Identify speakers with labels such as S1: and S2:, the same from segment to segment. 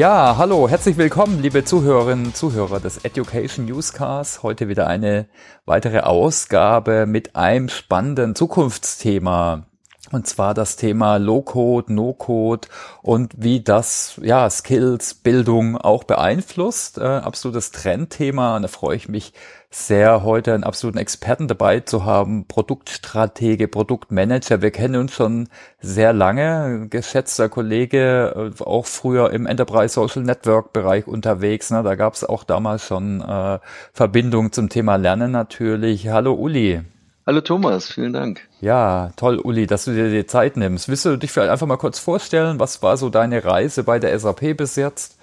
S1: Ja, hallo, herzlich willkommen, liebe Zuhörerinnen und Zuhörer des Education Newscasts. Heute wieder eine weitere Ausgabe mit einem spannenden Zukunftsthema. Und zwar das Thema Low-Code, No-Code und wie das ja Skills, Bildung auch beeinflusst. Äh, absolutes Trendthema. Und da freue ich mich sehr, heute einen absoluten Experten dabei zu haben. Produktstratege, Produktmanager. Wir kennen uns schon sehr lange. Geschätzter Kollege, äh, auch früher im Enterprise Social Network Bereich unterwegs. Ne? Da gab es auch damals schon äh, Verbindungen zum Thema Lernen natürlich. Hallo Uli.
S2: Hallo Thomas, vielen Dank.
S1: Ja, toll, Uli, dass du dir die Zeit nimmst. Willst du dich vielleicht einfach mal kurz vorstellen? Was war so deine Reise bei der SAP bis jetzt?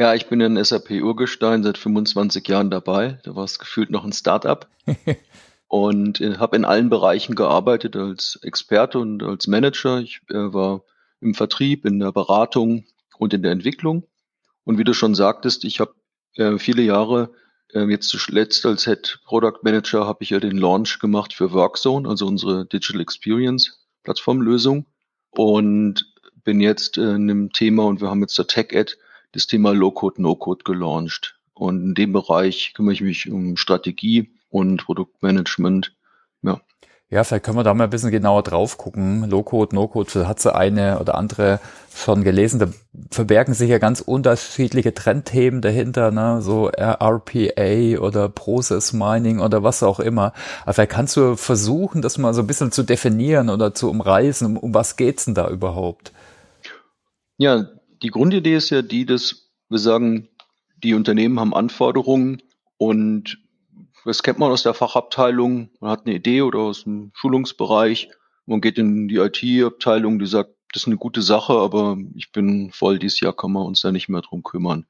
S2: Ja, ich bin in SAP Urgestein seit 25 Jahren dabei. Da war es gefühlt noch ein Start-up. und äh, habe in allen Bereichen gearbeitet als Experte und als Manager. Ich äh, war im Vertrieb, in der Beratung und in der Entwicklung. Und wie du schon sagtest, ich habe äh, viele Jahre ähm, jetzt zuletzt als Head Product Manager habe ich ja den Launch gemacht für Workzone, also unsere Digital Experience Plattformlösung und bin jetzt äh, in einem Thema und wir haben jetzt der Tech Ad das Thema Low Code No Code gelauncht und in dem Bereich kümmere ich mich um Strategie und Produktmanagement. Ja.
S1: Ja, vielleicht können wir da mal ein bisschen genauer drauf gucken. Low-Code, No-Code, hat sie eine oder andere schon gelesen. Da verbergen sich ja ganz unterschiedliche Trendthemen dahinter, ne? so RPA oder Process Mining oder was auch immer. Aber vielleicht kannst du versuchen, das mal so ein bisschen zu definieren oder zu umreißen. Um, um was geht's denn da überhaupt?
S2: Ja, die Grundidee ist ja die, dass wir sagen, die Unternehmen haben Anforderungen und das kennt man aus der Fachabteilung. Man hat eine Idee oder aus dem Schulungsbereich. Man geht in die IT-Abteilung, die sagt, das ist eine gute Sache, aber ich bin voll, dieses Jahr kann man uns da nicht mehr drum kümmern.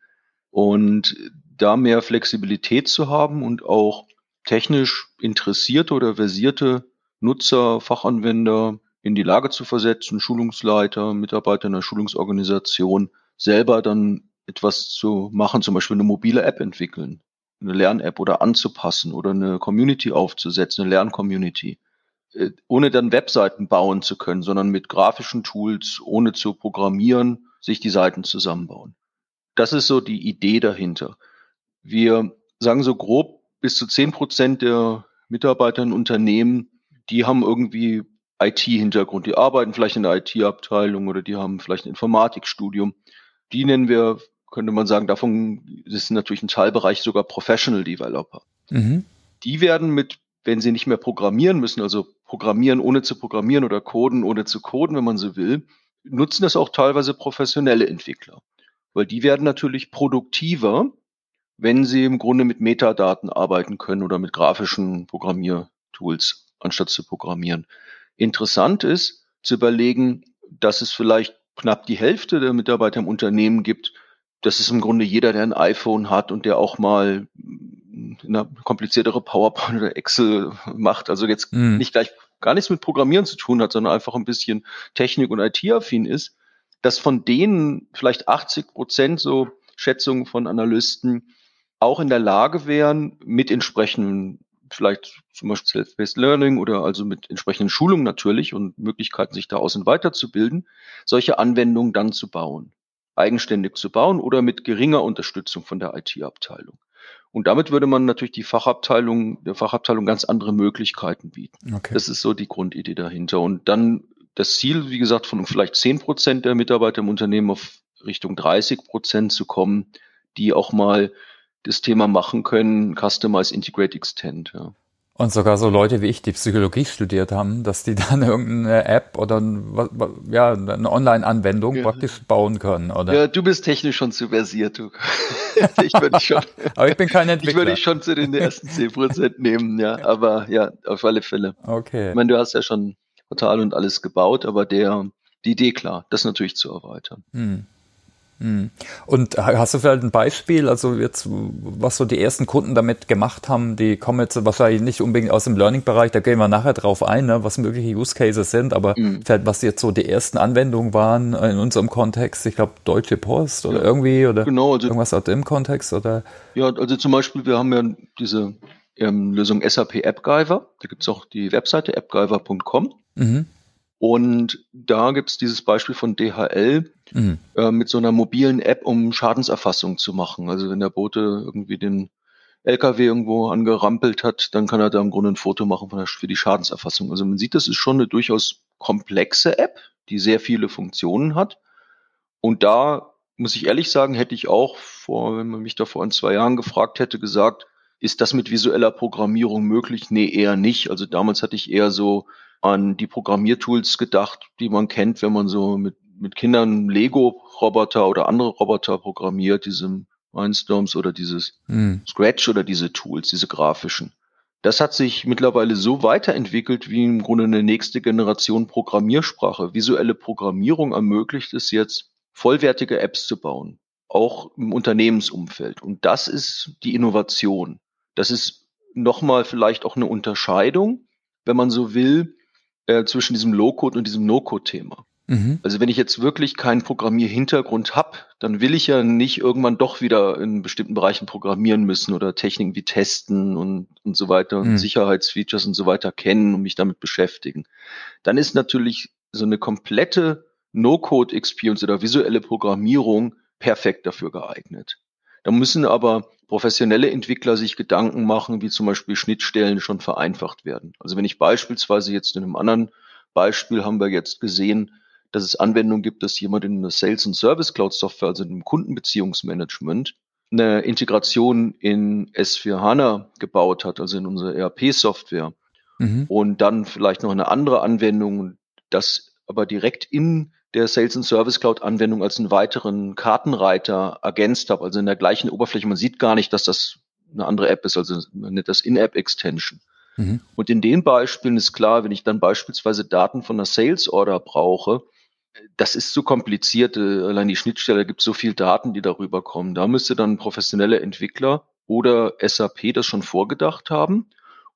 S2: Und da mehr Flexibilität zu haben und auch technisch interessierte oder versierte Nutzer, Fachanwender in die Lage zu versetzen, Schulungsleiter, Mitarbeiter in der Schulungsorganisation, selber dann etwas zu machen, zum Beispiel eine mobile App entwickeln eine Lern-App oder anzupassen oder eine Community aufzusetzen, eine Lern-Community, äh, ohne dann Webseiten bauen zu können, sondern mit grafischen Tools, ohne zu programmieren, sich die Seiten zusammenbauen. Das ist so die Idee dahinter. Wir sagen so grob, bis zu zehn Prozent der Mitarbeiter in Unternehmen, die haben irgendwie IT-Hintergrund. Die arbeiten vielleicht in der IT-Abteilung oder die haben vielleicht ein Informatikstudium. Die nennen wir könnte man sagen, davon ist natürlich ein Teilbereich sogar Professional Developer. Mhm. Die werden mit, wenn sie nicht mehr programmieren müssen, also programmieren ohne zu programmieren oder coden ohne zu coden, wenn man so will, nutzen das auch teilweise professionelle Entwickler. Weil die werden natürlich produktiver, wenn sie im Grunde mit Metadaten arbeiten können oder mit grafischen Programmiertools, anstatt zu programmieren. Interessant ist zu überlegen, dass es vielleicht knapp die Hälfte der Mitarbeiter im Unternehmen gibt, das ist im Grunde jeder, der ein iPhone hat und der auch mal eine kompliziertere PowerPoint oder Excel macht, also jetzt mhm. nicht gleich gar nichts mit Programmieren zu tun hat, sondern einfach ein bisschen Technik- und IT-affin ist, dass von denen vielleicht 80 Prozent so Schätzungen von Analysten auch in der Lage wären, mit entsprechenden, vielleicht zum Beispiel Self-Based Learning oder also mit entsprechenden Schulungen natürlich und Möglichkeiten, sich da aus und weiterzubilden, solche Anwendungen dann zu bauen eigenständig zu bauen oder mit geringer Unterstützung von der IT-Abteilung. Und damit würde man natürlich die Fachabteilung, der Fachabteilung ganz andere Möglichkeiten bieten. Okay. Das ist so die Grundidee dahinter. Und dann das Ziel, wie gesagt, von vielleicht zehn Prozent der Mitarbeiter im Unternehmen auf Richtung 30 Prozent zu kommen, die auch mal das Thema machen können, Customize, Integrate, Extend. Ja.
S1: Und sogar so Leute wie ich, die Psychologie studiert haben, dass die dann irgendeine App oder ein, ja, eine Online-Anwendung ja. praktisch bauen können, oder?
S2: Ja, du bist technisch schon zu versiert, du. ich würde schon.
S1: aber ich bin kein Entwickler.
S2: Ich würde dich schon zu den ersten 10 Prozent nehmen, ja. Aber ja, auf alle Fälle.
S1: Okay.
S2: Ich meine, du hast ja schon Portal und alles gebaut, aber der, die Idee klar, das natürlich zu erweitern. Hm.
S1: Hm. Und hast du vielleicht ein Beispiel, also jetzt, was so die ersten Kunden damit gemacht haben, die kommen jetzt wahrscheinlich nicht unbedingt aus dem Learning-Bereich, da gehen wir nachher drauf ein, ne, was mögliche Use Cases sind, aber mhm. vielleicht was jetzt so die ersten Anwendungen waren in unserem Kontext, ich glaube Deutsche Post oder ja, irgendwie oder genau, also, irgendwas aus dem Kontext oder?
S2: Ja, also zum Beispiel, wir haben ja diese ähm, Lösung SAP AppGyver, da gibt's auch die Webseite appgiver.com. Mhm. Und da gibt's dieses Beispiel von DHL, mhm. äh, mit so einer mobilen App, um Schadenserfassung zu machen. Also wenn der Bote irgendwie den LKW irgendwo angerampelt hat, dann kann er da im Grunde ein Foto machen der, für die Schadenserfassung. Also man sieht, das ist schon eine durchaus komplexe App, die sehr viele Funktionen hat. Und da muss ich ehrlich sagen, hätte ich auch vor, wenn man mich da vor ein, zwei Jahren gefragt hätte, gesagt, ist das mit visueller Programmierung möglich? Nee, eher nicht. Also damals hatte ich eher so an die Programmiertools gedacht, die man kennt, wenn man so mit, mit Kindern Lego-Roboter oder andere Roboter programmiert, diese Mindstorms oder dieses mhm. Scratch oder diese Tools, diese grafischen. Das hat sich mittlerweile so weiterentwickelt wie im Grunde eine nächste Generation Programmiersprache. Visuelle Programmierung ermöglicht es jetzt, vollwertige Apps zu bauen, auch im Unternehmensumfeld. Und das ist die Innovation. Das ist nochmal vielleicht auch eine Unterscheidung, wenn man so will, äh, zwischen diesem Low-Code und diesem No-Code-Thema. Mhm. Also wenn ich jetzt wirklich keinen Programmierhintergrund habe, dann will ich ja nicht irgendwann doch wieder in bestimmten Bereichen programmieren müssen oder Techniken wie testen und, und so weiter und mhm. Sicherheitsfeatures und so weiter kennen und mich damit beschäftigen. Dann ist natürlich so eine komplette No-Code-Experience oder visuelle Programmierung perfekt dafür geeignet. Da müssen aber professionelle Entwickler sich Gedanken machen, wie zum Beispiel Schnittstellen schon vereinfacht werden. Also wenn ich beispielsweise jetzt in einem anderen Beispiel haben wir jetzt gesehen, dass es Anwendungen gibt, dass jemand in einer Sales- und Service Cloud Software, also in einem Kundenbeziehungsmanagement, eine Integration in S4 HANA gebaut hat, also in unsere ERP-Software. Mhm. Und dann vielleicht noch eine andere Anwendung, das aber direkt in der Sales and Service Cloud Anwendung als einen weiteren Kartenreiter ergänzt habe, also in der gleichen Oberfläche. Man sieht gar nicht, dass das eine andere App ist, also man nennt das In-App Extension. Mhm. Und in den Beispielen ist klar, wenn ich dann beispielsweise Daten von einer Sales Order brauche, das ist zu kompliziert. Äh, allein die Schnittstelle gibt so viel Daten, die darüber kommen. Da müsste dann professionelle Entwickler oder SAP das schon vorgedacht haben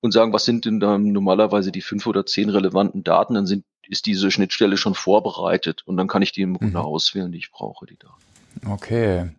S2: und sagen, was sind denn dann normalerweise die fünf oder zehn relevanten Daten? Dann sind, ist diese Schnittstelle schon vorbereitet und dann kann ich die im Grunde mhm. auswählen, die ich brauche, die Daten.
S1: Okay.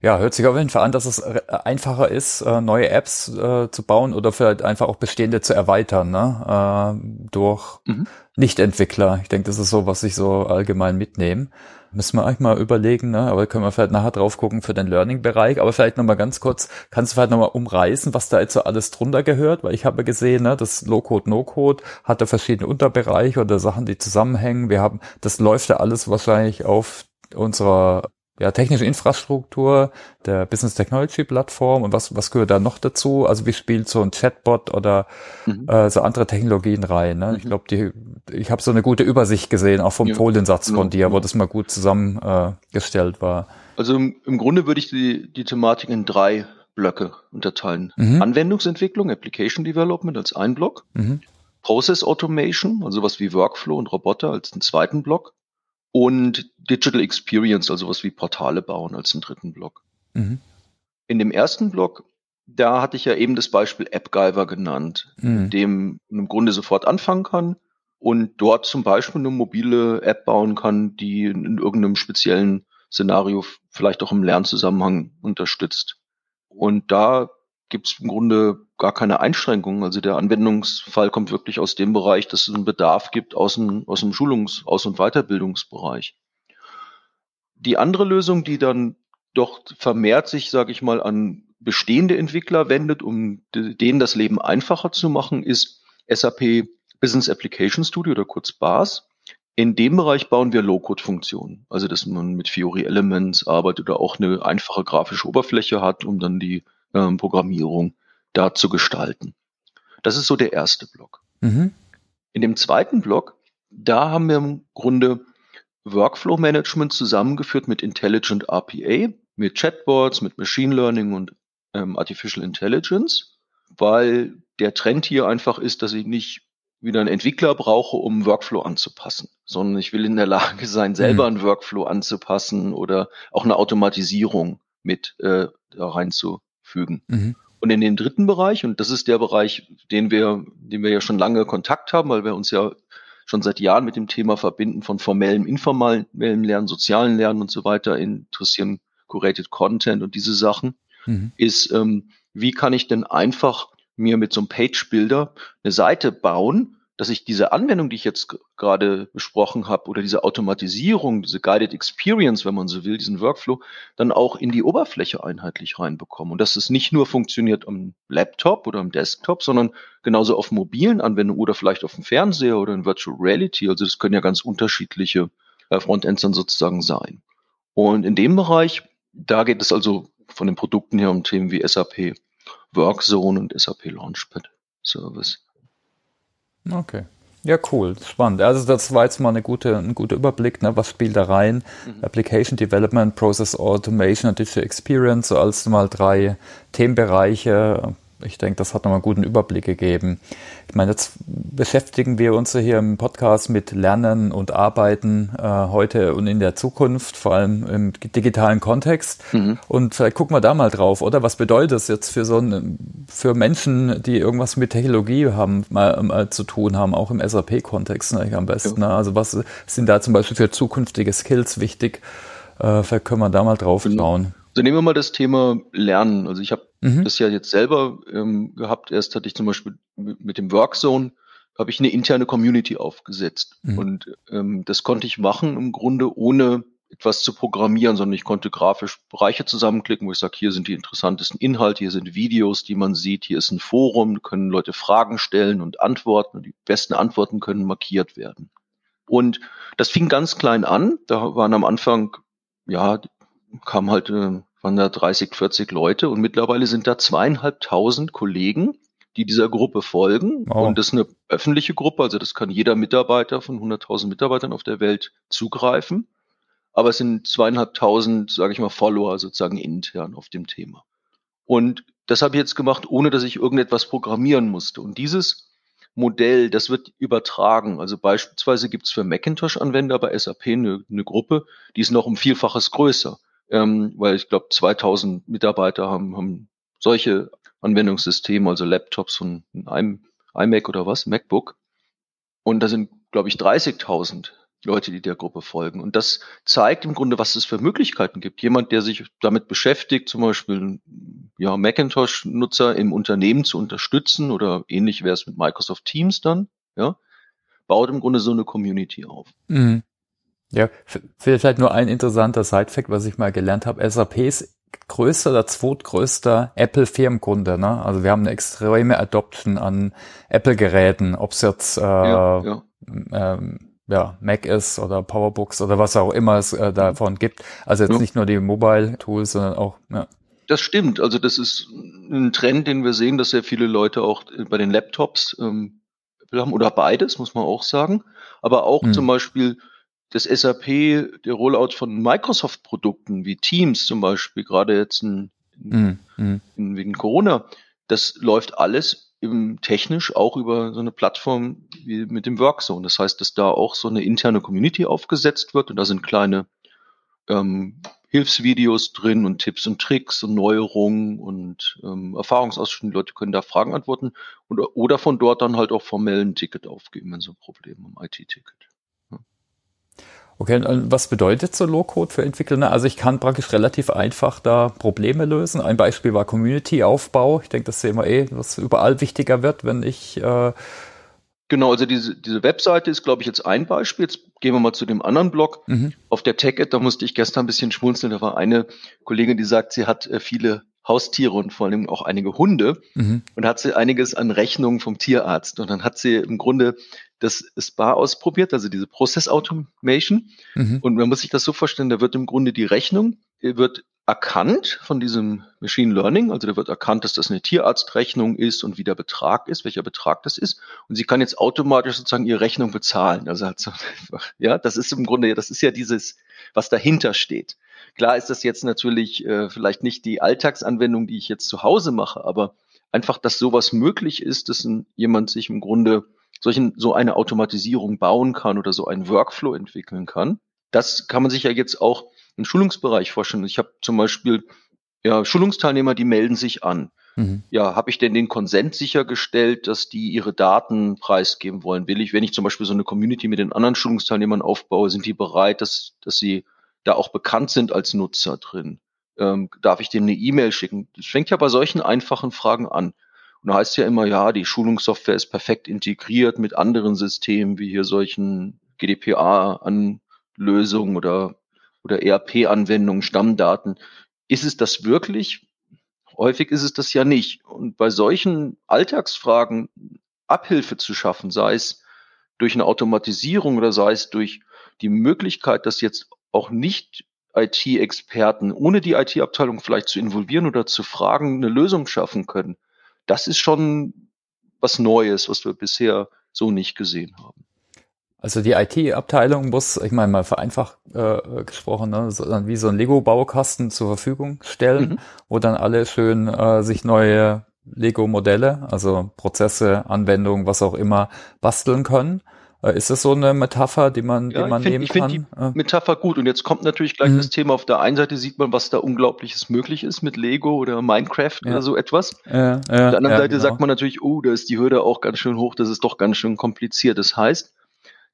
S1: Ja, hört sich auf jeden Fall an, dass es äh, einfacher ist, äh, neue Apps äh, zu bauen oder vielleicht einfach auch bestehende zu erweitern, ne? Äh, durch mhm. Nicht-Entwickler. Ich denke, das ist so, was ich so allgemein mitnehme. Müssen wir eigentlich mal überlegen, ne? aber können wir vielleicht nachher drauf gucken für den Learning-Bereich. Aber vielleicht nochmal ganz kurz, kannst du vielleicht nochmal umreißen, was da jetzt so alles drunter gehört? Weil ich habe gesehen, ne, das Low-Code, No-Code hat da verschiedene Unterbereiche oder Sachen, die zusammenhängen. Wir haben, das läuft ja alles wahrscheinlich auf unserer ja, technische Infrastruktur der Business Technology Plattform und was, was gehört da noch dazu? Also wie spielt so ein Chatbot oder mhm. äh, so andere Technologien rein? Ne? Mhm. Ich glaube, die, ich habe so eine gute Übersicht gesehen, auch vom ja, Foliensatz genau, von dir, genau. wo das mal gut zusammengestellt äh, war.
S2: Also im, im Grunde würde ich die, die Thematik in drei Blöcke unterteilen. Mhm. Anwendungsentwicklung, Application Development als ein Block. Mhm. Process Automation, also was wie Workflow und Roboter als einen zweiten Block und Digital Experience, also was wie Portale bauen als einen dritten Block. Mhm. In dem ersten Block, da hatte ich ja eben das Beispiel AppGyver genannt, mhm. mit dem man im Grunde sofort anfangen kann und dort zum Beispiel eine mobile App bauen kann, die in irgendeinem speziellen Szenario vielleicht auch im Lernzusammenhang unterstützt. Und da gibt es im Grunde gar keine Einschränkungen. Also der Anwendungsfall kommt wirklich aus dem Bereich, dass es einen Bedarf gibt aus dem, aus dem Schulungs-, Aus- und Weiterbildungsbereich. Die andere Lösung, die dann doch vermehrt sich, sage ich mal, an bestehende Entwickler wendet, um denen das Leben einfacher zu machen, ist SAP Business Application Studio oder kurz BAS. In dem Bereich bauen wir Low-Code-Funktionen, also dass man mit Fiori Elements arbeitet oder auch eine einfache grafische Oberfläche hat, um dann die ähm, Programmierung da zu gestalten. Das ist so der erste Block. Mhm. In dem zweiten Block, da haben wir im Grunde Workflow Management zusammengeführt mit Intelligent RPA, mit Chatbots, mit Machine Learning und ähm, Artificial Intelligence, weil der Trend hier einfach ist, dass ich nicht wieder einen Entwickler brauche, um Workflow anzupassen, sondern ich will in der Lage sein, selber mhm. einen Workflow anzupassen oder auch eine Automatisierung mit äh, da reinzu, fügen. Mhm. Und in den dritten Bereich, und das ist der Bereich, den wir, den wir ja schon lange Kontakt haben, weil wir uns ja schon seit Jahren mit dem Thema verbinden von formellem, informellem Lernen, sozialen Lernen und so weiter interessieren, curated Content und diese Sachen, mhm. ist, ähm, wie kann ich denn einfach mir mit so einem Page-Builder eine Seite bauen, dass ich diese Anwendung, die ich jetzt gerade besprochen habe, oder diese Automatisierung, diese Guided Experience, wenn man so will, diesen Workflow, dann auch in die Oberfläche einheitlich reinbekomme. Und dass es nicht nur funktioniert am Laptop oder am Desktop, sondern genauso auf mobilen Anwendungen oder vielleicht auf dem Fernseher oder in Virtual Reality. Also das können ja ganz unterschiedliche äh, Frontends dann sozusagen sein. Und in dem Bereich, da geht es also von den Produkten her um Themen wie SAP Workzone und SAP Launchpad Service.
S1: Okay. Ja, cool, spannend. Also das war jetzt mal eine gute, ein guter Überblick, ne? was spielt da rein? Mhm. Application Development, Process Automation und Digital Experience, so als mal drei Themenbereiche, ich denke, das hat nochmal einen guten Überblick gegeben. Ich meine, jetzt beschäftigen wir uns hier im Podcast mit Lernen und Arbeiten äh, heute und in der Zukunft, vor allem im digitalen Kontext. Mhm. Und vielleicht gucken wir da mal drauf, oder? Was bedeutet das jetzt für so ein, für Menschen, die irgendwas mit Technologie haben, mal, mal zu tun haben, auch im SAP-Kontext ne, am besten. Ja. Ne? Also was sind da zum Beispiel für zukünftige Skills wichtig? Äh, vielleicht können wir da mal drauf genau. schauen.
S2: Also nehmen wir mal das Thema Lernen. Also ich habe mhm. das ja jetzt selber ähm, gehabt. Erst hatte ich zum Beispiel mit, dem Workzone habe ich eine interne Community aufgesetzt. Mhm. Und ähm, das konnte ich machen im Grunde ohne etwas zu programmieren, sondern ich konnte grafisch Bereiche zusammenklicken, wo ich sage, hier sind die interessantesten Inhalte, hier sind Videos, die man sieht, hier ist ein Forum, können Leute Fragen stellen und antworten und die besten Antworten können markiert werden. Und das fing ganz klein an. Da waren am Anfang, ja, kam halt, äh, waren da 30, 40 Leute und mittlerweile sind da zweieinhalbtausend Kollegen, die dieser Gruppe folgen. Wow. Und das ist eine öffentliche Gruppe, also das kann jeder Mitarbeiter von 100.000 Mitarbeitern auf der Welt zugreifen. Aber es sind zweieinhalbtausend, sage ich mal, Follower sozusagen intern auf dem Thema. Und das habe ich jetzt gemacht, ohne dass ich irgendetwas programmieren musste. Und dieses Modell, das wird übertragen. Also beispielsweise gibt es für Macintosh-Anwender bei SAP eine, eine Gruppe, die ist noch um Vielfaches größer ähm, weil ich glaube 2000 Mitarbeiter haben, haben solche Anwendungssysteme, also Laptops von einem iMac oder was, MacBook. Und da sind, glaube ich, 30.000 Leute, die der Gruppe folgen. Und das zeigt im Grunde, was es für Möglichkeiten gibt. Jemand, der sich damit beschäftigt, zum Beispiel ja, Macintosh-Nutzer im Unternehmen zu unterstützen oder ähnlich wäre es mit Microsoft Teams dann, ja, baut im Grunde so eine Community auf. Mhm.
S1: Ja, vielleicht nur ein interessanter Side-Fact, was ich mal gelernt habe. SAP ist größter oder zweitgrößter Apple-Firmenkunde. Ne? Also wir haben eine extreme Adoption an Apple-Geräten, ob es jetzt äh, ja, ja. Ähm, ja, Mac ist oder PowerBooks oder was auch immer es äh, davon gibt. Also jetzt ja. nicht nur die Mobile-Tools, sondern auch ja.
S2: Das stimmt. Also das ist ein Trend, den wir sehen, dass sehr viele Leute auch bei den Laptops ähm, haben oder beides, muss man auch sagen. Aber auch mhm. zum Beispiel das SAP, der Rollout von Microsoft-Produkten wie Teams zum Beispiel, gerade jetzt in, in, mm, in, wegen Corona, das läuft alles im, technisch auch über so eine Plattform wie mit dem Workzone. Das heißt, dass da auch so eine interne Community aufgesetzt wird und da sind kleine ähm, Hilfsvideos drin und Tipps und Tricks und Neuerungen und ähm, Erfahrungsausschnitte. Die Leute können da Fragen antworten oder, oder von dort dann halt auch formell ein Ticket aufgeben, wenn so ein Problem ein IT-Ticket.
S1: Okay, und was bedeutet so Low-Code für Entwickler? Also ich kann praktisch relativ einfach da Probleme lösen. Ein Beispiel war Community-Aufbau. Ich denke, das sehen wir eh, was überall wichtiger wird, wenn ich äh
S2: Genau, also diese, diese Webseite ist, glaube ich, jetzt ein Beispiel. Jetzt gehen wir mal zu dem anderen Blog. Mhm. Auf der TechEd, da musste ich gestern ein bisschen schmunzeln. Da war eine Kollegin, die sagt, sie hat äh, viele Haustiere und vor allem auch einige Hunde mhm. und hat sie einiges an Rechnungen vom Tierarzt. Und dann hat sie im Grunde das SPA ausprobiert, also diese Process Automation. Mhm. Und man muss sich das so vorstellen, da wird im Grunde die Rechnung, wird erkannt von diesem Machine Learning, also da wird erkannt, dass das eine Tierarztrechnung ist und wie der Betrag ist, welcher Betrag das ist. Und sie kann jetzt automatisch sozusagen ihre Rechnung bezahlen. Also hat so einfach, ja, das ist im Grunde, das ist ja dieses, was dahinter steht. Klar ist das jetzt natürlich äh, vielleicht nicht die Alltagsanwendung, die ich jetzt zu Hause mache, aber einfach, dass sowas möglich ist, dass ein, jemand sich im Grunde solchen, so eine Automatisierung bauen kann oder so einen Workflow entwickeln kann. Das kann man sich ja jetzt auch im Schulungsbereich vorstellen. Ich habe zum Beispiel ja, Schulungsteilnehmer, die melden sich an. Mhm. Ja, habe ich denn den Konsent sichergestellt, dass die ihre Daten preisgeben wollen? Will ich, wenn ich zum Beispiel so eine Community mit den anderen Schulungsteilnehmern aufbaue, sind die bereit, dass, dass sie da auch bekannt sind als Nutzer drin? Ähm, darf ich denen eine E-Mail schicken? Das fängt ja bei solchen einfachen Fragen an. Und da heißt ja immer, ja, die Schulungssoftware ist perfekt integriert mit anderen Systemen, wie hier solchen GDPR-Anlösungen oder, oder ERP-Anwendungen, Stammdaten. Ist es das wirklich? Häufig ist es das ja nicht. Und bei solchen Alltagsfragen Abhilfe zu schaffen, sei es durch eine Automatisierung oder sei es durch die Möglichkeit, dass jetzt auch nicht IT-Experten, ohne die IT-Abteilung vielleicht zu involvieren oder zu fragen, eine Lösung schaffen können. Das ist schon was Neues, was wir bisher so nicht gesehen haben.
S1: Also die IT-Abteilung muss, ich meine mal vereinfacht äh, gesprochen, ne, so, wie so ein Lego-Baukasten zur Verfügung stellen, mhm. wo dann alle schön äh, sich neue Lego-Modelle, also Prozesse, Anwendungen, was auch immer, basteln können. Äh, ist das so eine Metapher, die man, ja, die man find, nehmen kann? Ich
S2: finde die Metapher gut. Und jetzt kommt natürlich gleich mhm. das Thema. Auf der einen Seite sieht man, was da Unglaubliches möglich ist mit Lego oder Minecraft ja. oder so etwas. Ja, auf der anderen Seite genau. sagt man natürlich, oh, da ist die Hürde auch ganz schön hoch. Das ist doch ganz schön kompliziert. Das heißt,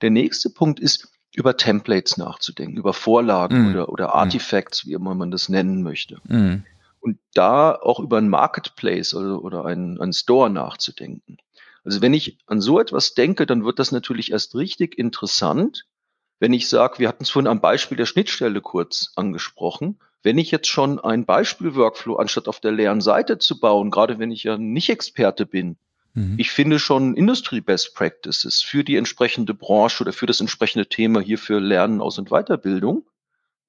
S2: der nächste Punkt ist, über Templates nachzudenken, über Vorlagen mhm. oder, oder mhm. Artifacts, wie immer man das nennen möchte. Mhm. Und da auch über ein Marketplace oder, oder einen, einen Store nachzudenken. Also wenn ich an so etwas denke, dann wird das natürlich erst richtig interessant, wenn ich sage, wir hatten es vorhin am Beispiel der Schnittstelle kurz angesprochen. Wenn ich jetzt schon ein Beispiel-Workflow anstatt auf der leeren Seite zu bauen, gerade wenn ich ja nicht Experte bin, mhm. ich finde schon Industry-Best Practices für die entsprechende Branche oder für das entsprechende Thema hier für Lernen, Aus- und Weiterbildung.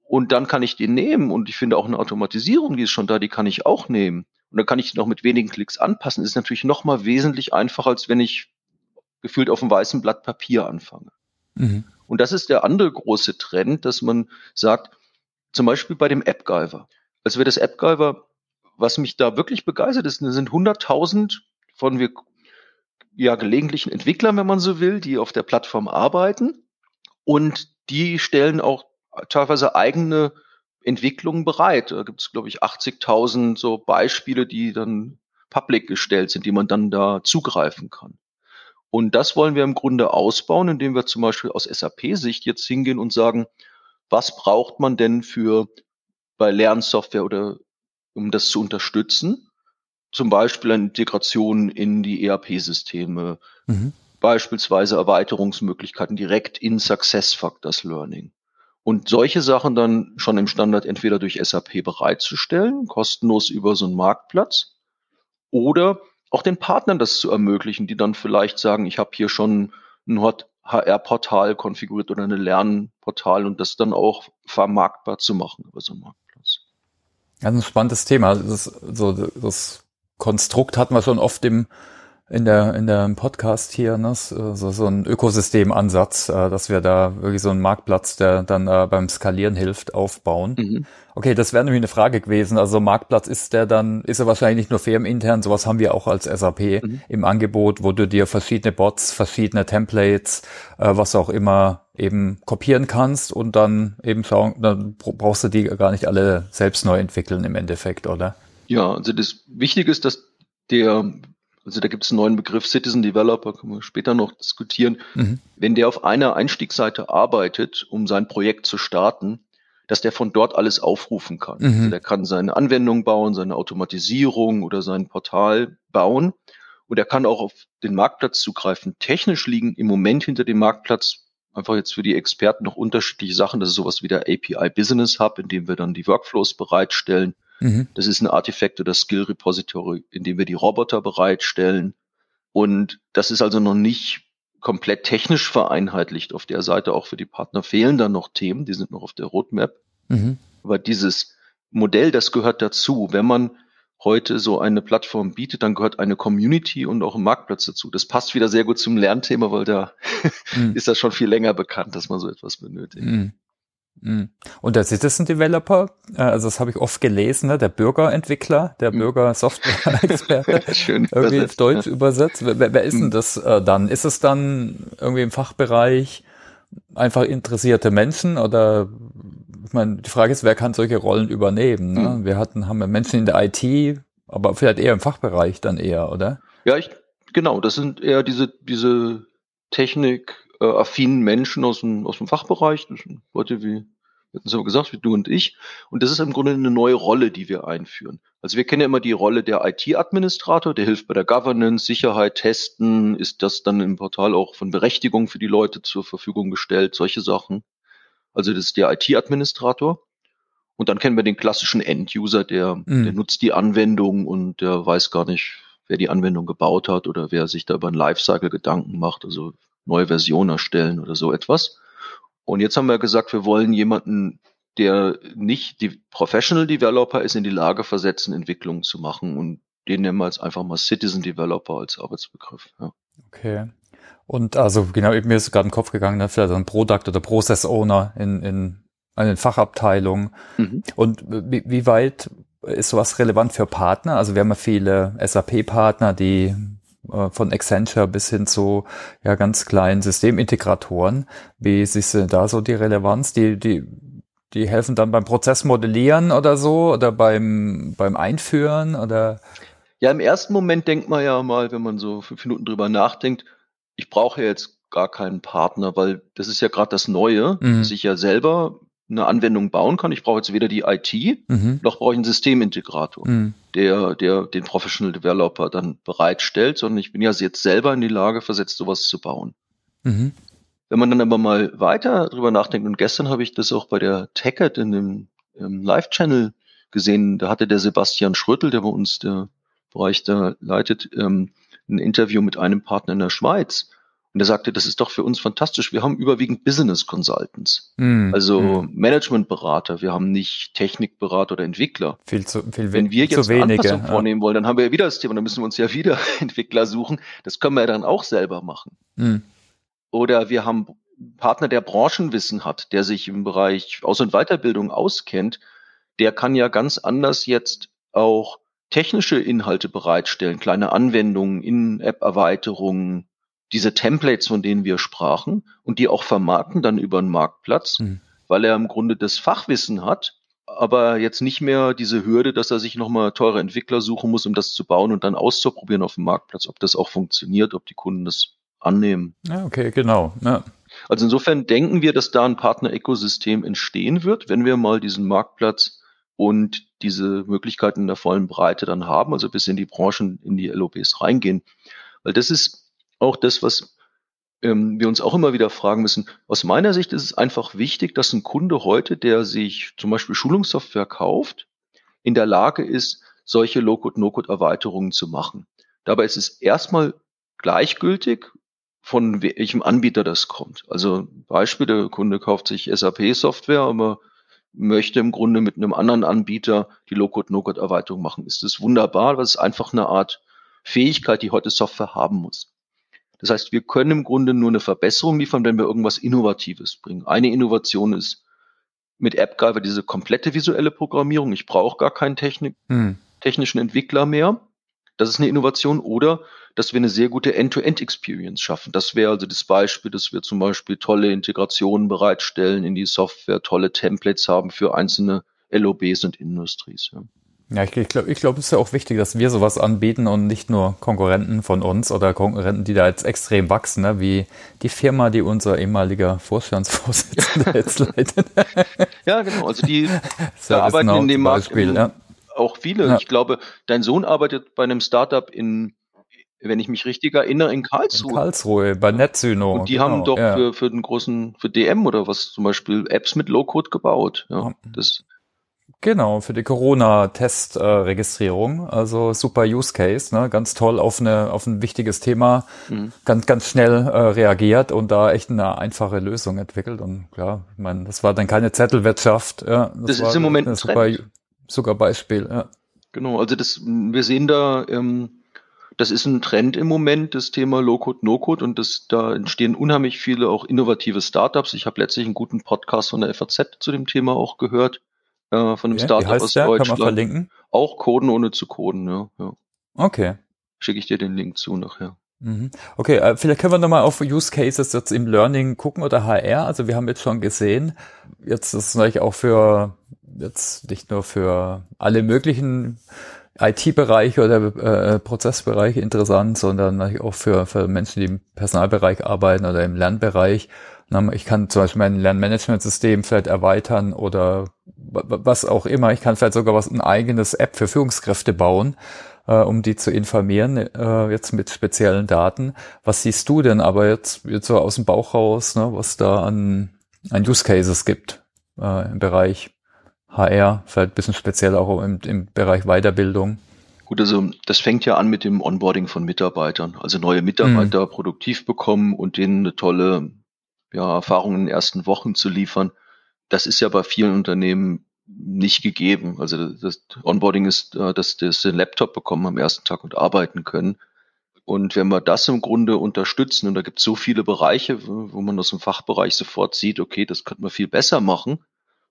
S2: Und dann kann ich die nehmen und ich finde auch eine Automatisierung, die ist schon da, die kann ich auch nehmen. Und dann kann ich noch mit wenigen Klicks anpassen. Das ist natürlich noch mal wesentlich einfacher, als wenn ich gefühlt auf einem weißen Blatt Papier anfange. Mhm. Und das ist der andere große Trend, dass man sagt, zum Beispiel bei dem AppGyver. Also wir das AppGyver, was mich da wirklich begeistert ist, sind 100.000 von wir ja gelegentlichen Entwicklern, wenn man so will, die auf der Plattform arbeiten und die stellen auch teilweise eigene Entwicklung bereit. Da gibt es, glaube ich, 80.000 so Beispiele, die dann public gestellt sind, die man dann da zugreifen kann. Und das wollen wir im Grunde ausbauen, indem wir zum Beispiel aus SAP-Sicht jetzt hingehen und sagen, was braucht man denn für bei Lernsoftware oder um das zu unterstützen? Zum Beispiel eine Integration in die ERP-Systeme, mhm. beispielsweise Erweiterungsmöglichkeiten direkt in SuccessFactors Learning. Und solche Sachen dann schon im Standard entweder durch SAP bereitzustellen, kostenlos über so einen Marktplatz, oder auch den Partnern das zu ermöglichen, die dann vielleicht sagen, ich habe hier schon ein HR-Portal konfiguriert oder ein Lernportal und das dann auch vermarktbar zu machen über so einen Marktplatz.
S1: Ja, ein spannendes Thema. Das, so, das Konstrukt hatten wir schon oft im in der in der Podcast hier, ne, so, so ein Ökosystemansatz, äh, dass wir da wirklich so einen Marktplatz, der dann äh, beim Skalieren hilft, aufbauen. Mhm. Okay, das wäre nämlich eine Frage gewesen. Also Marktplatz ist der dann, ist er wahrscheinlich nicht nur firmenintern, sowas haben wir auch als SAP mhm. im Angebot, wo du dir verschiedene Bots, verschiedene Templates, äh, was auch immer eben kopieren kannst und dann eben schauen, dann brauchst du die gar nicht alle selbst neu entwickeln im Endeffekt, oder?
S2: Ja, also das Wichtige ist, dass der also da gibt es einen neuen Begriff Citizen Developer, können wir später noch diskutieren. Mhm. Wenn der auf einer Einstiegsseite arbeitet, um sein Projekt zu starten, dass der von dort alles aufrufen kann. Mhm. Also der kann seine Anwendung bauen, seine Automatisierung oder sein Portal bauen. Und er kann auch auf den Marktplatz zugreifen. Technisch liegen im Moment hinter dem Marktplatz einfach jetzt für die Experten noch unterschiedliche Sachen. Das ist sowas wie der API Business Hub, in dem wir dann die Workflows bereitstellen. Mhm. Das ist ein Artifact oder Skill Repository, in dem wir die Roboter bereitstellen. Und das ist also noch nicht komplett technisch vereinheitlicht auf der Seite. Auch für die Partner fehlen da noch Themen, die sind noch auf der Roadmap. Mhm. Aber dieses Modell, das gehört dazu. Wenn man heute so eine Plattform bietet, dann gehört eine Community und auch ein Marktplatz dazu. Das passt wieder sehr gut zum Lernthema, weil da mhm. ist das schon viel länger bekannt, dass man so etwas benötigt. Mhm.
S1: Mhm. Und der Citizen Developer, äh, also das habe ich oft gelesen, ne? der Bürgerentwickler, der mhm. Bürger-Software-Experte, irgendwie auf Deutsch ja. übersetzt. Wer, wer ist denn mhm. das äh, dann? Ist es dann irgendwie im Fachbereich einfach interessierte Menschen oder ich meine, die Frage ist, wer kann solche Rollen übernehmen? Ne? Mhm. Wir hatten, haben wir Menschen in der IT, aber vielleicht eher im Fachbereich dann eher, oder?
S2: Ja, ich, genau, das sind eher diese, diese Technik, äh, affinen Menschen aus dem, aus dem Fachbereich, Leute wie Wir hatten es aber gesagt, wie du und ich. Und das ist im Grunde eine neue Rolle, die wir einführen. Also wir kennen ja immer die Rolle der IT-Administrator, der hilft bei der Governance, Sicherheit, Testen, ist das dann im Portal auch von Berechtigung für die Leute zur Verfügung gestellt, solche Sachen. Also das ist der IT-Administrator. Und dann kennen wir den klassischen End-User, der, mhm. der nutzt die Anwendung und der weiß gar nicht, wer die Anwendung gebaut hat oder wer sich da über ein Lifecycle Gedanken macht, also neue Versionen erstellen oder so etwas. Und jetzt haben wir gesagt, wir wollen jemanden, der nicht die Professional Developer ist, in die Lage versetzen, Entwicklungen zu machen. Und den nennen wir jetzt einfach mal Citizen Developer als Arbeitsbegriff. Ja.
S1: Okay. Und also genau, mir ist gerade im Kopf gegangen, ne, vielleicht ein Product oder Process Owner in, in eine Fachabteilung. Mhm. Und wie, wie weit ist sowas relevant für Partner? Also wir haben ja viele SAP-Partner, die äh, von Accenture bis hin zu ja ganz kleinen Systemintegratoren. Wie siehst du da so die Relevanz? Die, die, die helfen dann beim Prozessmodellieren oder so oder beim, beim Einführen oder?
S2: Ja, im ersten Moment denkt man ja mal, wenn man so fünf Minuten drüber nachdenkt, ich brauche jetzt gar keinen Partner, weil das ist ja gerade das Neue, mhm. dass ich ja selber eine Anwendung bauen kann. Ich brauche jetzt weder die IT, mhm. noch brauche ich einen Systemintegrator, mhm. der, der den Professional Developer dann bereitstellt, sondern ich bin ja jetzt selber in die Lage versetzt, sowas zu bauen. Mhm. Wenn man dann aber mal weiter drüber nachdenkt, und gestern habe ich das auch bei der TechEd in dem Live-Channel gesehen, da hatte der Sebastian Schrötel, der bei uns der Bereich da leitet, ähm, ein Interview mit einem Partner in der Schweiz. Und er sagte, das ist doch für uns fantastisch. Wir haben überwiegend Business Consultants, mm, also mm. Managementberater. Wir haben nicht Technikberater oder Entwickler.
S1: Viel zu, viel
S2: Wenn wir jetzt eine Anpassung ja. vornehmen wollen, dann haben wir ja wieder das Thema, dann müssen wir uns ja wieder Entwickler suchen. Das können wir ja dann auch selber machen. Mm. Oder wir haben einen Partner, der Branchenwissen hat, der sich im Bereich Aus- und Weiterbildung auskennt. Der kann ja ganz anders jetzt auch technische Inhalte bereitstellen, kleine Anwendungen, In-App-Erweiterungen, diese Templates, von denen wir sprachen und die auch vermarkten dann über den Marktplatz, mhm. weil er im Grunde das Fachwissen hat, aber jetzt nicht mehr diese Hürde, dass er sich nochmal teure Entwickler suchen muss, um das zu bauen und dann auszuprobieren auf dem Marktplatz, ob das auch funktioniert, ob die Kunden das annehmen.
S1: Ja, okay, genau. Ja.
S2: Also insofern denken wir, dass da ein Partner-Ökosystem entstehen wird, wenn wir mal diesen Marktplatz und diese Möglichkeiten in der vollen Breite dann haben, also bis in die Branchen, in die LOBs reingehen. Weil das ist auch das, was ähm, wir uns auch immer wieder fragen müssen. Aus meiner Sicht ist es einfach wichtig, dass ein Kunde heute, der sich zum Beispiel Schulungssoftware kauft, in der Lage ist, solche Low-Code-No-Code-Erweiterungen zu machen. Dabei ist es erstmal gleichgültig, von welchem Anbieter das kommt. Also Beispiel, der Kunde kauft sich SAP-Software, aber möchte im Grunde mit einem anderen Anbieter die Low-Code-No-Code-Erweiterung machen. Ist das wunderbar, weil es einfach eine Art Fähigkeit, die heute Software haben muss. Das heißt, wir können im Grunde nur eine Verbesserung liefern, wenn wir irgendwas Innovatives bringen. Eine Innovation ist mit AppGyver diese komplette visuelle Programmierung. Ich brauche gar keinen Technik, hm. technischen Entwickler mehr. Das ist eine Innovation. Oder, dass wir eine sehr gute End-to-End-Experience schaffen. Das wäre also das Beispiel, dass wir zum Beispiel tolle Integrationen bereitstellen in die Software, tolle Templates haben für einzelne LOBs und Industries. Ja.
S1: Ja, ich, ich glaube, ich glaub, es ist ja auch wichtig, dass wir sowas anbieten und nicht nur Konkurrenten von uns oder Konkurrenten, die da jetzt extrem wachsen, ne? wie die Firma, die unser ehemaliger Vorstandsvorsitzender jetzt leitet.
S2: Ja, genau. Also die da arbeiten in dem Markt Beispiel, ja. auch viele. Ja. Ich glaube, dein Sohn arbeitet bei einem Startup in wenn ich mich richtig erinnere, in Karlsruhe. In
S1: Karlsruhe, bei NetSyno.
S2: Und die genau, haben doch ja. für, für den großen, für DM oder was zum Beispiel Apps mit Low-Code gebaut. Ja, das
S1: Genau, für die Corona-Test-Registrierung. also super Use Case, ne? ganz toll auf, eine, auf ein wichtiges Thema, mhm. ganz, ganz schnell äh, reagiert und da echt eine einfache Lösung entwickelt. Und ja, ich meine, das war dann keine Zettelwirtschaft. Ja,
S2: das, das ist im Moment ein
S1: super, super Beispiel. Ja.
S2: Genau, also das, wir sehen da, ähm, das ist ein Trend im Moment, das Thema Low-Code, No-Code und das, da entstehen unheimlich viele auch innovative Startups. Ich habe letztlich einen guten Podcast von der FAZ zu dem Thema auch gehört äh, von einem okay, Startup aus der? Deutschland. Kann man verlinken? Auch Coden ohne zu coden, ja. ja.
S1: Okay.
S2: Schicke ich dir den Link zu nachher.
S1: Mhm. Okay, äh, vielleicht können wir nochmal auf Use Cases jetzt im Learning gucken oder HR. Also wir haben jetzt schon gesehen, jetzt ist es natürlich auch für, jetzt nicht nur für alle möglichen IT-Bereiche oder äh, Prozessbereiche interessant, sondern natürlich auch für, für Menschen, die im Personalbereich arbeiten oder im Lernbereich. Ich kann zum Beispiel mein Lernmanagementsystem vielleicht erweitern oder was auch immer. Ich kann vielleicht sogar was ein eigenes App für Führungskräfte bauen, äh, um die zu informieren, äh, jetzt mit speziellen Daten. Was siehst du denn aber jetzt, jetzt so aus dem Bauch raus, ne, was da an, an Use Cases gibt äh, im Bereich HR, vielleicht ein bisschen speziell auch im, im Bereich Weiterbildung?
S2: Gut, also das fängt ja an mit dem Onboarding von Mitarbeitern. Also neue Mitarbeiter mhm. produktiv bekommen und denen eine tolle ja, Erfahrung in den ersten Wochen zu liefern. Das ist ja bei vielen Unternehmen nicht gegeben. Also das Onboarding ist, äh, dass das den Laptop bekommen am ersten Tag und arbeiten können. Und wenn wir das im Grunde unterstützen, und da gibt es so viele Bereiche, wo man aus dem Fachbereich sofort sieht, okay, das könnte man viel besser machen,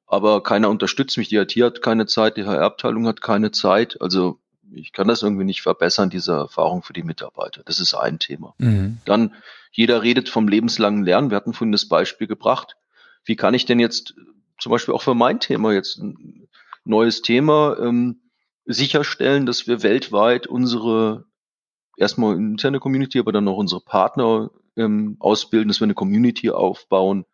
S2: aber keiner unterstützt mich. Die IT hat keine Zeit, die HR-Abteilung hat keine Zeit. Also ich kann das irgendwie nicht verbessern, diese Erfahrung für die Mitarbeiter. Das ist ein Thema. Mhm. Dann, jeder redet vom lebenslangen Lernen. Wir hatten vorhin das Beispiel gebracht. Wie kann ich denn jetzt zum Beispiel auch für mein Thema jetzt ein neues Thema ähm, sicherstellen, dass wir weltweit unsere erstmal interne Community, aber dann auch unsere Partner ähm, ausbilden, dass wir eine Community aufbauen,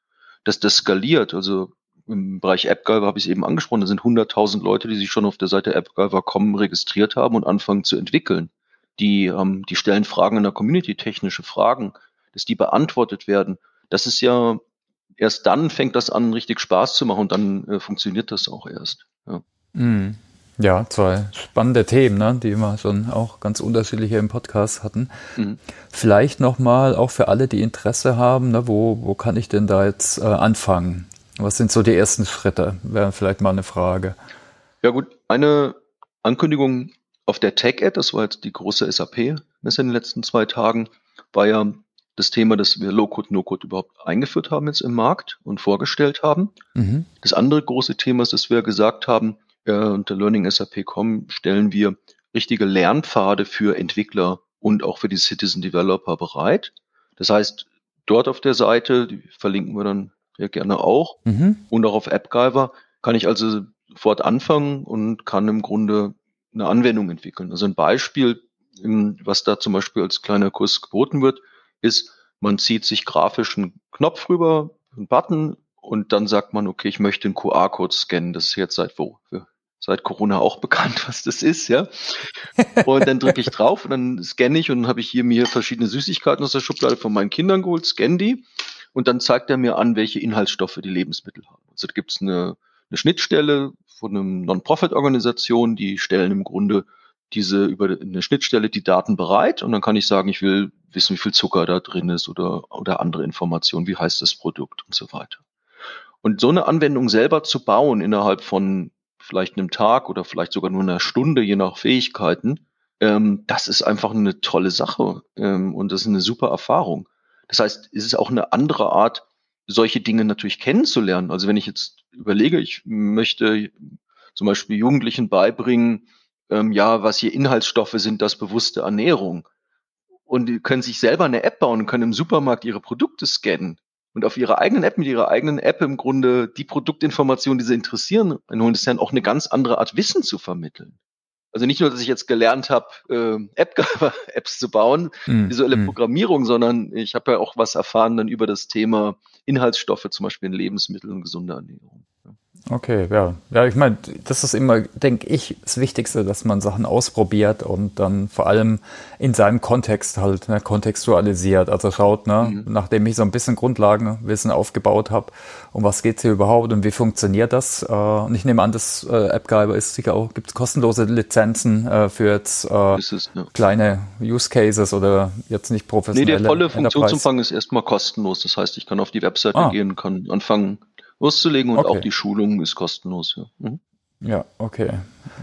S2: dass das skaliert. Also im Bereich AppGyver habe ich es eben angesprochen, da sind 100.000 Leute, die sich schon auf der Seite AppGyver.com registriert haben und anfangen zu entwickeln. Die, ähm, die stellen Fragen in der Community, technische Fragen, dass die beantwortet werden. Das ist ja, erst dann fängt das an, richtig Spaß zu machen und dann äh, funktioniert das auch erst. Ja.
S1: Mm. Ja, zwei spannende Themen, ne, die wir schon auch ganz unterschiedliche im Podcast hatten. Mhm. Vielleicht nochmal auch für alle, die Interesse haben, ne, wo, wo kann ich denn da jetzt äh, anfangen? Was sind so die ersten Schritte? Wäre vielleicht mal eine Frage.
S2: Ja gut, eine Ankündigung auf der Tech-Ad, das war jetzt die große SAP-Messe in den letzten zwei Tagen, war ja das Thema, dass wir Low-Code, No-Code überhaupt eingeführt haben jetzt im Markt und vorgestellt haben. Mhm. Das andere große Thema ist, dass wir gesagt haben, äh, unter Learning SAP.com stellen wir richtige Lernpfade für Entwickler und auch für die Citizen Developer bereit. Das heißt, dort auf der Seite, die verlinken wir dann ja gerne auch. Mhm. Und auch auf AppGyver kann ich also sofort anfangen und kann im Grunde eine Anwendung entwickeln. Also ein Beispiel, was da zum Beispiel als kleiner Kurs geboten wird, ist, man zieht sich grafisch einen Knopf rüber, einen Button und dann sagt man, okay, ich möchte einen QR-Code scannen. Das ist jetzt seit wo? Seit Corona auch bekannt, was das ist, ja. Und dann drücke ich drauf und dann scanne ich und dann habe ich hier mir verschiedene Süßigkeiten aus der Schublade von meinen Kindern geholt, scanne die und dann zeigt er mir an, welche Inhaltsstoffe die Lebensmittel haben. Also da gibt es eine, eine Schnittstelle von einem Non-Profit-Organisation, die stellen im Grunde diese über eine Schnittstelle die Daten bereit und dann kann ich sagen, ich will wissen, wie viel Zucker da drin ist oder, oder andere Informationen, wie heißt das Produkt und so weiter. Und so eine Anwendung selber zu bauen innerhalb von vielleicht einem Tag oder vielleicht sogar nur einer Stunde, je nach Fähigkeiten, ähm, das ist einfach eine tolle Sache ähm, und das ist eine super Erfahrung. Das heißt, es ist auch eine andere Art, solche Dinge natürlich kennenzulernen. Also wenn ich jetzt überlege, ich möchte zum Beispiel Jugendlichen beibringen, ähm, ja, was hier Inhaltsstoffe sind, das bewusste Ernährung. Und die können sich selber eine App bauen und können im Supermarkt ihre Produkte scannen und auf ihrer eigenen App, mit ihrer eigenen App im Grunde die Produktinformationen, die sie interessieren, einholen. Das ist dann auch eine ganz andere Art Wissen zu vermitteln. Also nicht nur, dass ich jetzt gelernt habe, äh, App-Apps zu bauen, mm, visuelle mm. Programmierung, sondern ich habe ja auch was erfahren dann über das Thema Inhaltsstoffe, zum Beispiel in Lebensmitteln und gesunde Ernährung.
S1: Okay, ja. Ja, ich meine, das ist immer, denke ich, das Wichtigste, dass man Sachen ausprobiert und dann vor allem in seinem Kontext halt ne, kontextualisiert. Also schaut, ne, mhm. nachdem ich so ein bisschen Grundlagenwissen aufgebaut habe, um was geht's hier überhaupt und wie funktioniert das? Äh, und ich nehme an, das äh, AppGyver ist sicher auch, gibt kostenlose Lizenzen äh, für jetzt äh, es, ja. kleine Use Cases oder jetzt nicht professionelle.
S2: Nee, der volle Funktionsumfang ist erstmal kostenlos. Das heißt, ich kann auf die Webseite ah. gehen, kann anfangen, loszulegen und okay. auch die Schulung ist kostenlos. Ja. Mhm.
S1: Ja, okay.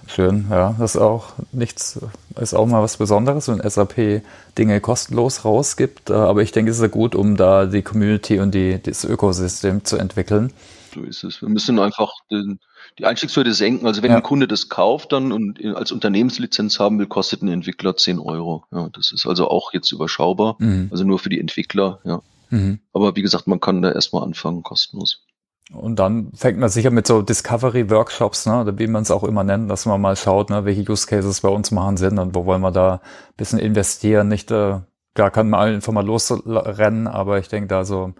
S1: Schön, ja. Das ist auch nichts, ist auch mal was Besonderes, wenn SAP Dinge kostenlos rausgibt. Äh, aber ich denke, es ist ja gut, um da die Community und die, das Ökosystem zu entwickeln.
S2: So ist es. Wir müssen einfach den, die Einstiegshürde senken. Also wenn ja. ein Kunde das kauft dann und als Unternehmenslizenz haben will, kostet ein Entwickler 10 Euro. Ja, das ist also auch jetzt überschaubar. Mhm. Also nur für die Entwickler, ja. Mhm. Aber wie gesagt, man kann da erstmal anfangen, kostenlos.
S1: Und dann fängt man sicher mit so Discovery-Workshops, ne, oder wie man es auch immer nennt, dass man mal schaut, ne, welche Use Cases bei uns machen Sinn und wo wollen wir da ein bisschen investieren. Nicht, äh, klar kann man einfach mal losrennen, aber ich denke da so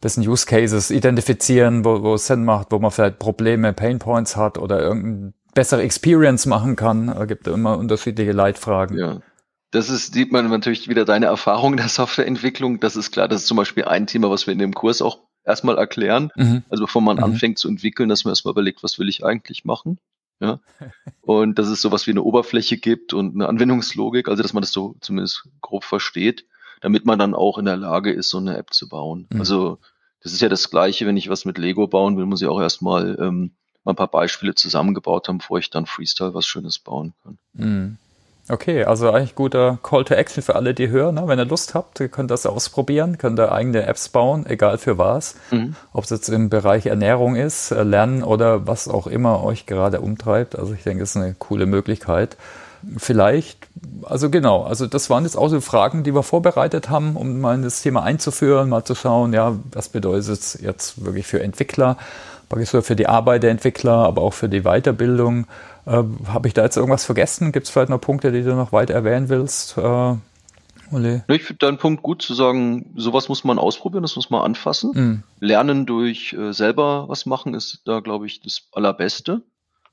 S1: bisschen Use Cases identifizieren, wo, wo es Sinn macht, wo man vielleicht Probleme, Pain Points hat oder irgendeine bessere Experience machen kann. Es gibt immer unterschiedliche Leitfragen.
S2: Ja. Das ist, sieht man natürlich wieder deine Erfahrung der Softwareentwicklung. Das ist klar, das ist zum Beispiel ein Thema, was wir in dem Kurs auch erstmal erklären. Mhm. Also bevor man mhm. anfängt zu entwickeln, dass man erstmal überlegt, was will ich eigentlich machen. Ja. Und dass es sowas wie eine Oberfläche gibt und eine Anwendungslogik, also dass man das so zumindest grob versteht, damit man dann auch in der Lage ist, so eine App zu bauen. Mhm. Also das ist ja das Gleiche, wenn ich was mit Lego bauen will, muss ich auch erstmal ähm, mal ein paar Beispiele zusammengebaut haben, bevor ich dann Freestyle was Schönes bauen kann.
S1: Okay, also eigentlich guter Call to Action für alle, die hören. Ne? Wenn ihr Lust habt, ihr könnt das ausprobieren, könnt ihr eigene Apps bauen, egal für was. Mhm. Ob es jetzt im Bereich Ernährung ist, äh, Lernen oder was auch immer euch gerade umtreibt. Also ich denke, es ist eine coole Möglichkeit. Vielleicht, also genau, also das waren jetzt auch so Fragen, die wir vorbereitet haben, um mal in das Thema einzuführen, mal zu schauen, ja, was bedeutet es jetzt wirklich für Entwickler, für die Arbeit der Entwickler, aber auch für die Weiterbildung. Äh, Habe ich da jetzt irgendwas vergessen? Gibt es vielleicht noch Punkte, die du noch weiter erwähnen willst? Äh,
S2: Ole? Ich finde deinen Punkt gut zu sagen, sowas muss man ausprobieren, das muss man anfassen. Mm. Lernen durch äh, selber was machen ist da, glaube ich, das Allerbeste.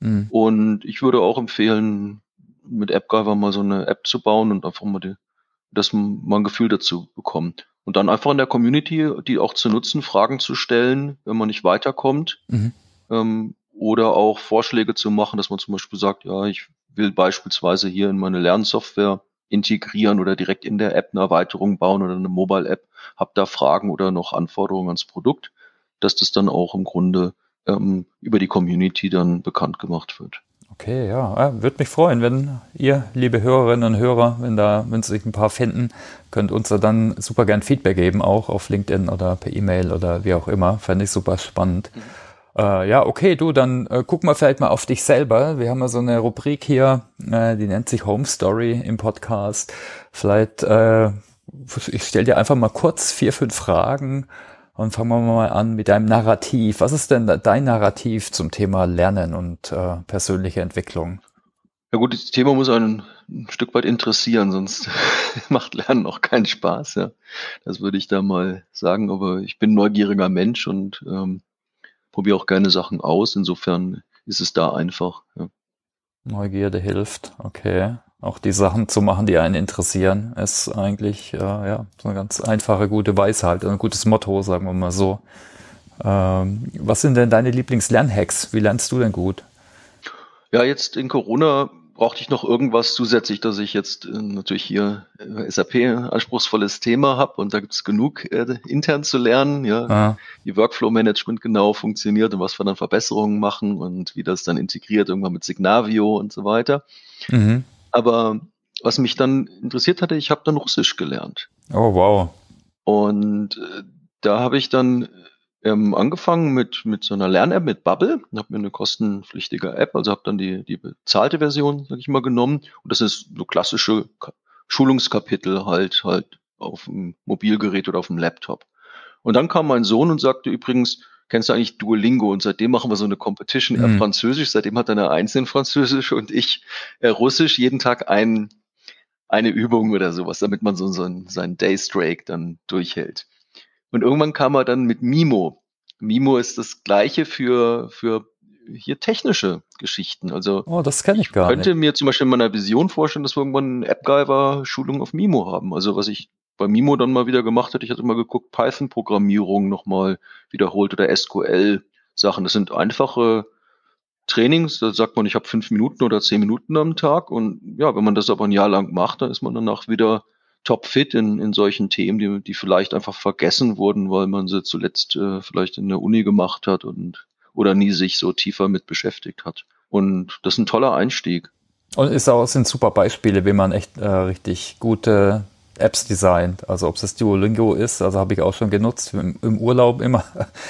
S2: Mm. Und ich würde auch empfehlen, mit AppGyver mal so eine App zu bauen und einfach mal die, dass man ein Gefühl dazu bekommt. Und dann einfach in der Community die auch zu nutzen, Fragen zu stellen, wenn man nicht weiterkommt. Mhm. Ähm, oder auch Vorschläge zu machen, dass man zum Beispiel sagt, ja, ich will beispielsweise hier in meine Lernsoftware integrieren oder direkt in der App eine Erweiterung bauen oder eine Mobile-App, hab da Fragen oder noch Anforderungen ans Produkt, dass das dann auch im Grunde ähm, über die Community dann bekannt gemacht wird.
S1: Okay, ja, würde mich freuen, wenn ihr, liebe Hörerinnen und Hörer, wenn da, wenn sich ein paar finden, könnt uns da dann super gern Feedback geben, auch auf LinkedIn oder per E-Mail oder wie auch immer. Fände ich super spannend. Mhm. Äh, ja, okay, du, dann äh, guck mal vielleicht mal auf dich selber. Wir haben ja so eine Rubrik hier, äh, die nennt sich Home Story im Podcast. Vielleicht, äh, ich stelle dir einfach mal kurz vier, fünf Fragen und fangen wir mal an mit deinem Narrativ. Was ist denn dein Narrativ zum Thema Lernen und äh, persönliche Entwicklung?
S2: Ja gut, das Thema muss einen ein Stück weit interessieren, sonst macht Lernen auch keinen Spaß. Ja, das würde ich da mal sagen. Aber ich bin neugieriger Mensch und ähm, probiere auch gerne Sachen aus. Insofern ist es da einfach. Ja.
S1: Neugierde hilft, okay. Auch die Sachen zu machen, die einen interessieren, ist eigentlich äh, ja so eine ganz einfache, gute Weisheit, ein gutes Motto, sagen wir mal so. Ähm, was sind denn deine Lieblingslernhacks? Wie lernst du denn gut?
S2: Ja, jetzt in Corona brauchte ich noch irgendwas zusätzlich, dass ich jetzt äh, natürlich hier äh, SAP anspruchsvolles Thema habe und da gibt es genug äh, intern zu lernen, ja, ah. wie Workflow-Management genau funktioniert und was wir dann Verbesserungen machen und wie das dann integriert irgendwann mit Signavio und so weiter. Mhm. Aber was mich dann interessiert hatte, ich habe dann Russisch gelernt.
S1: Oh wow.
S2: Und äh, da habe ich dann ähm, angefangen mit, mit so einer Lern-App, mit Bubble. Habe mir eine kostenpflichtige App, also habe dann die, die bezahlte Version, sag ich mal, genommen. Und das ist so klassische Schulungskapitel halt, halt auf dem Mobilgerät oder auf dem Laptop. Und dann kam mein Sohn und sagte übrigens, kennst du eigentlich Duolingo? Und seitdem machen wir so eine Competition, er mhm. Französisch, seitdem hat er eine Eins in Französisch und ich äh, Russisch, jeden Tag ein, eine Übung oder sowas, damit man so, so ein, sein Daystrake dann durchhält. Und irgendwann kam er dann mit Mimo. Mimo ist das gleiche für, für hier technische Geschichten. Also
S1: oh, das kenne ich gar
S2: könnte
S1: nicht.
S2: mir zum Beispiel in meiner Vision vorstellen, dass wir irgendwann eine AppGyver-Schulung auf Mimo haben. Also was ich bei Mimo dann mal wieder gemacht hatte, ich hatte mal geguckt, Python-Programmierung nochmal wiederholt oder SQL-Sachen. Das sind einfache Trainings, da sagt man, ich habe fünf Minuten oder zehn Minuten am Tag. Und ja, wenn man das aber ein Jahr lang macht, dann ist man danach wieder topfit in, in solchen Themen, die, die vielleicht einfach vergessen wurden, weil man sie zuletzt äh, vielleicht in der Uni gemacht hat und oder nie sich so tiefer mit beschäftigt hat. Und das ist ein toller Einstieg.
S1: Und ist auch sind super Beispiele, wie man echt äh, richtig gute Apps designt. Also ob es das Duolingo ist, also habe ich auch schon genutzt im, im Urlaub immer.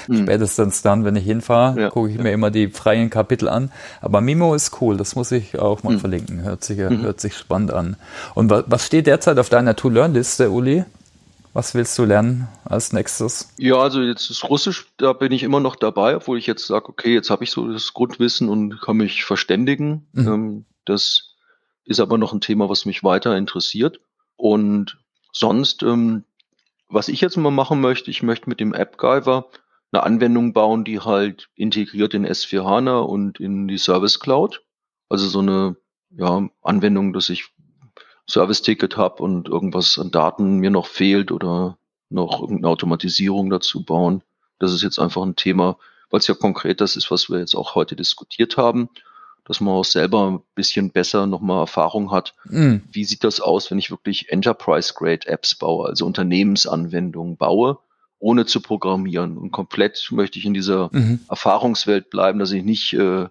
S1: Mhm. Spätestens dann, wenn ich hinfahre, ja, gucke ich ja. mir immer die freien Kapitel an. Aber Mimo ist cool, das muss ich auch mal mhm. verlinken. Hört sich, mhm. hört sich spannend an. Und was, was steht derzeit auf deiner To-Learn-Liste, Uli? Was willst du lernen als nächstes?
S2: Ja, also jetzt ist Russisch, da bin ich immer noch dabei, obwohl ich jetzt sage, okay, jetzt habe ich so das Grundwissen und kann mich verständigen. Mhm. Ähm, das ist aber noch ein Thema, was mich weiter interessiert. Und sonst ähm, was ich jetzt mal machen möchte, ich möchte mit dem AppGyver eine Anwendung bauen, die halt integriert in S4 HANA und in die Service Cloud. Also so eine ja, Anwendung, dass ich Service-Ticket habe und irgendwas an Daten mir noch fehlt oder noch irgendeine Automatisierung dazu bauen. Das ist jetzt einfach ein Thema, weil es ja konkret das ist, was wir jetzt auch heute diskutiert haben, dass man auch selber ein bisschen besser nochmal Erfahrung hat. Mm. Wie sieht das aus, wenn ich wirklich Enterprise-Grade-Apps baue, also Unternehmensanwendungen baue, ohne zu programmieren? Und komplett möchte ich in dieser mhm. Erfahrungswelt bleiben, dass ich nicht äh,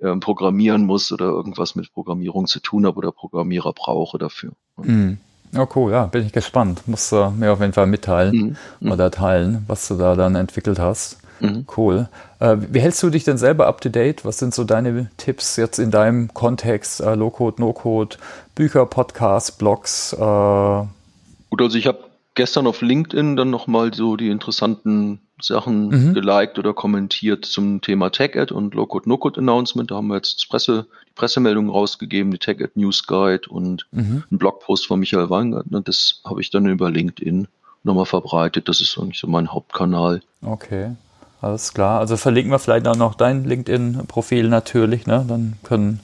S2: äh, programmieren muss oder irgendwas mit Programmierung zu tun habe oder Programmierer brauche dafür.
S1: Mhm. Oh cool, ja, bin ich gespannt. Musst du mir auf jeden Fall mitteilen mhm. oder teilen, was du da dann entwickelt hast. Mhm. Cool. Äh, wie hältst du dich denn selber up to date? Was sind so deine Tipps jetzt in deinem Kontext? Äh, Low-Code, No-Code, Bücher, Podcasts, Blogs? Äh?
S2: Gut, also ich habe gestern auf LinkedIn dann nochmal so die interessanten Sachen mhm. geliked oder kommentiert zum Thema TechAd und Low-Code, No-Code Announcement. Da haben wir jetzt Presse, die Pressemeldung rausgegeben, die TechAd News Guide und mhm. ein Blogpost von Michael Weingartner. Das habe ich dann über LinkedIn nochmal verbreitet. Das ist eigentlich so mein Hauptkanal.
S1: Okay. Alles klar. Also verlinken wir vielleicht auch noch dein LinkedIn-Profil natürlich, ne? Dann können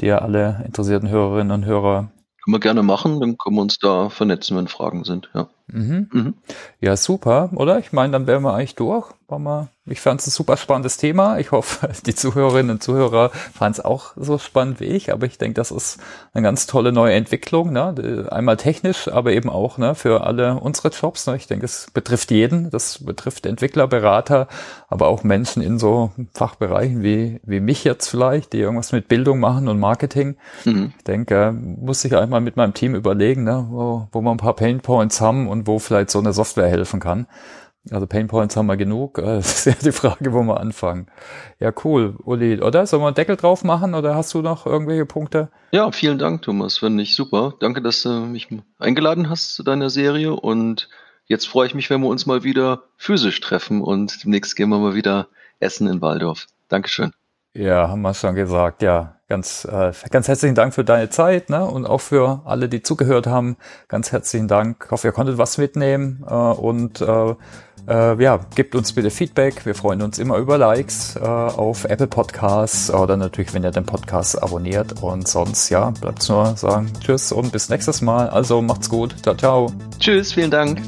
S1: dir alle interessierten Hörerinnen und Hörer.
S2: Können wir gerne machen, dann können wir uns da vernetzen, wenn Fragen sind, ja.
S1: Mhm. Mhm. Ja, super, oder? Ich meine, dann wären wir eigentlich durch. Mal, ich fand es ein super spannendes Thema. Ich hoffe, die Zuhörerinnen und Zuhörer fanden es auch so spannend wie ich. Aber ich denke, das ist eine ganz tolle neue Entwicklung. Ne? Einmal technisch, aber eben auch ne, für alle unsere Jobs. Ne? Ich denke, es betrifft jeden. Das betrifft Entwickler, Berater, aber auch Menschen in so Fachbereichen wie, wie mich jetzt vielleicht, die irgendwas mit Bildung machen und Marketing. Mhm. Ich denke, muss ich einmal mit meinem Team überlegen, ne, wo, wo wir ein paar Painpoints haben und wo vielleicht so eine Software helfen kann. Also Painpoints haben wir genug. Das ist ja die Frage, wo wir anfangen. Ja, cool, Uli, oder? Sollen wir einen Deckel drauf machen oder hast du noch irgendwelche Punkte?
S2: Ja, vielen Dank, Thomas. Finde ich super. Danke, dass du mich eingeladen hast zu deiner Serie und jetzt freue ich mich, wenn wir uns mal wieder physisch treffen und demnächst gehen wir mal wieder essen in Waldorf. Dankeschön.
S1: Ja, haben wir schon gesagt. Ja, ganz, äh, ganz herzlichen Dank für deine Zeit ne? und auch für alle, die zugehört haben. Ganz herzlichen Dank. Ich hoffe, ihr konntet was mitnehmen äh, und äh, äh, ja, gebt uns bitte Feedback. Wir freuen uns immer über Likes äh, auf Apple Podcasts oder natürlich, wenn ihr den Podcast abonniert. Und sonst, ja, bleibt nur sagen Tschüss und bis nächstes Mal. Also macht's gut. Ciao, ciao.
S2: Tschüss, vielen Dank.